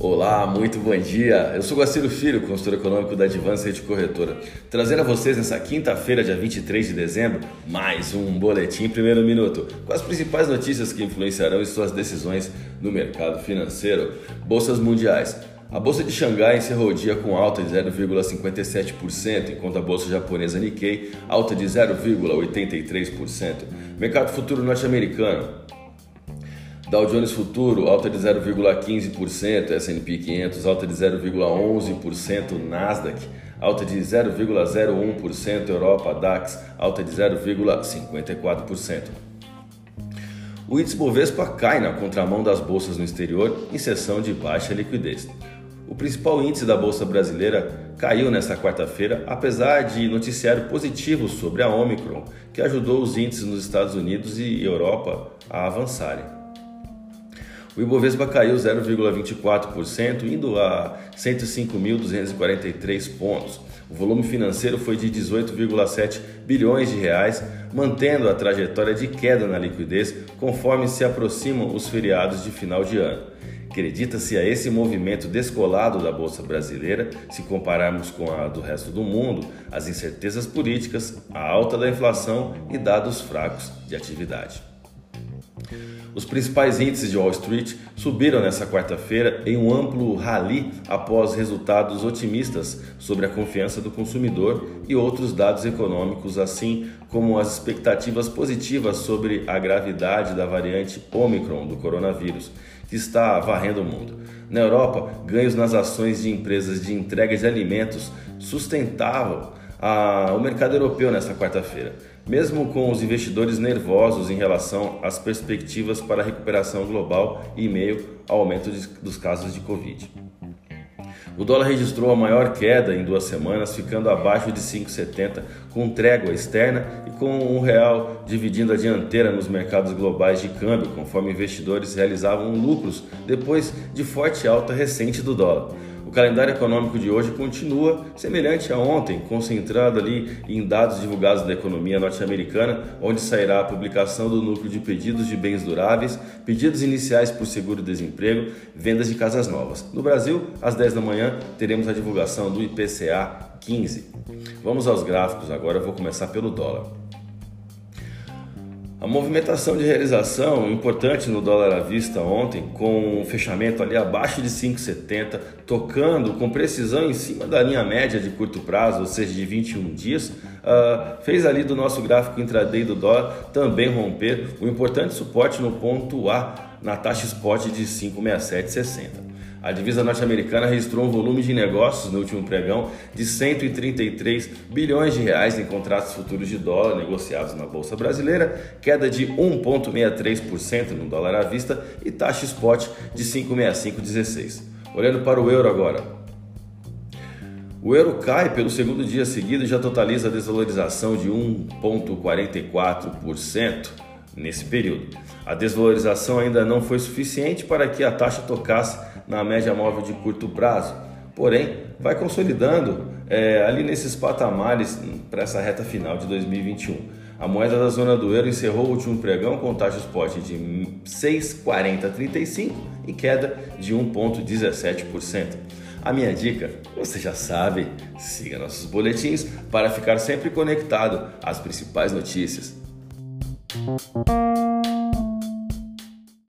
Olá, muito bom dia. Eu sou Guaciro Filho, consultor econômico da Advance de Corretora, trazendo a vocês nessa quinta-feira, dia 23 de dezembro, mais um boletim primeiro minuto, com as principais notícias que influenciarão em suas decisões no mercado financeiro. Bolsas mundiais. A bolsa de Xangai encerrou o dia com alta de 0,57%, enquanto a bolsa japonesa Nikkei alta de 0,83%. Mercado futuro norte-americano. Dow Jones Futuro alta de 0,15%, S&P 500 alta de 0,11%, Nasdaq alta de 0,01%, Europa DAX alta de 0,54%. O índice Bovespa cai na contramão das bolsas no exterior em sessão de baixa liquidez. O principal índice da bolsa brasileira caiu nesta quarta-feira, apesar de noticiário positivo sobre a Omicron, que ajudou os índices nos Estados Unidos e Europa a avançarem. O Ibovespa caiu 0,24%, indo a 105.243 pontos. O volume financeiro foi de 18,7 bilhões de reais, mantendo a trajetória de queda na liquidez conforme se aproximam os feriados de final de ano. Acredita-se a esse movimento descolado da Bolsa Brasileira, se compararmos com a do resto do mundo, as incertezas políticas, a alta da inflação e dados fracos de atividade. Os principais índices de Wall Street subiram nesta quarta-feira em um amplo rally após resultados otimistas sobre a confiança do consumidor e outros dados econômicos, assim como as expectativas positivas sobre a gravidade da variante Omicron do coronavírus, que está varrendo o mundo. Na Europa, ganhos nas ações de empresas de entrega de alimentos sustentavam a, o mercado europeu nesta quarta-feira, mesmo com os investidores nervosos em relação às perspectivas para a recuperação global e meio ao aumento de, dos casos de Covid. O dólar registrou a maior queda em duas semanas, ficando abaixo de 5,70, com trégua externa e com um real dividindo a dianteira nos mercados globais de câmbio, conforme investidores realizavam lucros depois de forte alta recente do dólar. O calendário econômico de hoje continua semelhante a ontem, concentrado ali em dados divulgados da economia norte-americana, onde sairá a publicação do núcleo de pedidos de bens duráveis, pedidos iniciais por seguro-desemprego, vendas de casas novas. No Brasil, às 10 da manhã, teremos a divulgação do IPCA 15. Vamos aos gráficos agora, eu vou começar pelo dólar. A movimentação de realização importante no dólar à vista ontem, com um fechamento ali abaixo de 5,70, tocando com precisão em cima da linha média de curto prazo, ou seja, de 21 dias, uh, fez ali do nosso gráfico intraday do dólar também romper o importante suporte no ponto A na taxa spot de 5,6760. A divisa norte-americana registrou um volume de negócios no último pregão de 133 bilhões de reais em contratos futuros de dólar negociados na bolsa brasileira, queda de 1.63% no dólar à vista e taxa spot de 5,6516. Olhando para o euro agora. O euro cai pelo segundo dia seguido e já totaliza a desvalorização de 1,44% nesse período. A desvalorização ainda não foi suficiente para que a taxa tocasse na média móvel de curto prazo, porém vai consolidando é, ali nesses patamares para essa reta final de 2021. A moeda da zona do euro encerrou o último pregão com taxa spot de 6,4035 e queda de 1,17%. A minha dica, você já sabe, siga nossos boletins para ficar sempre conectado às principais notícias.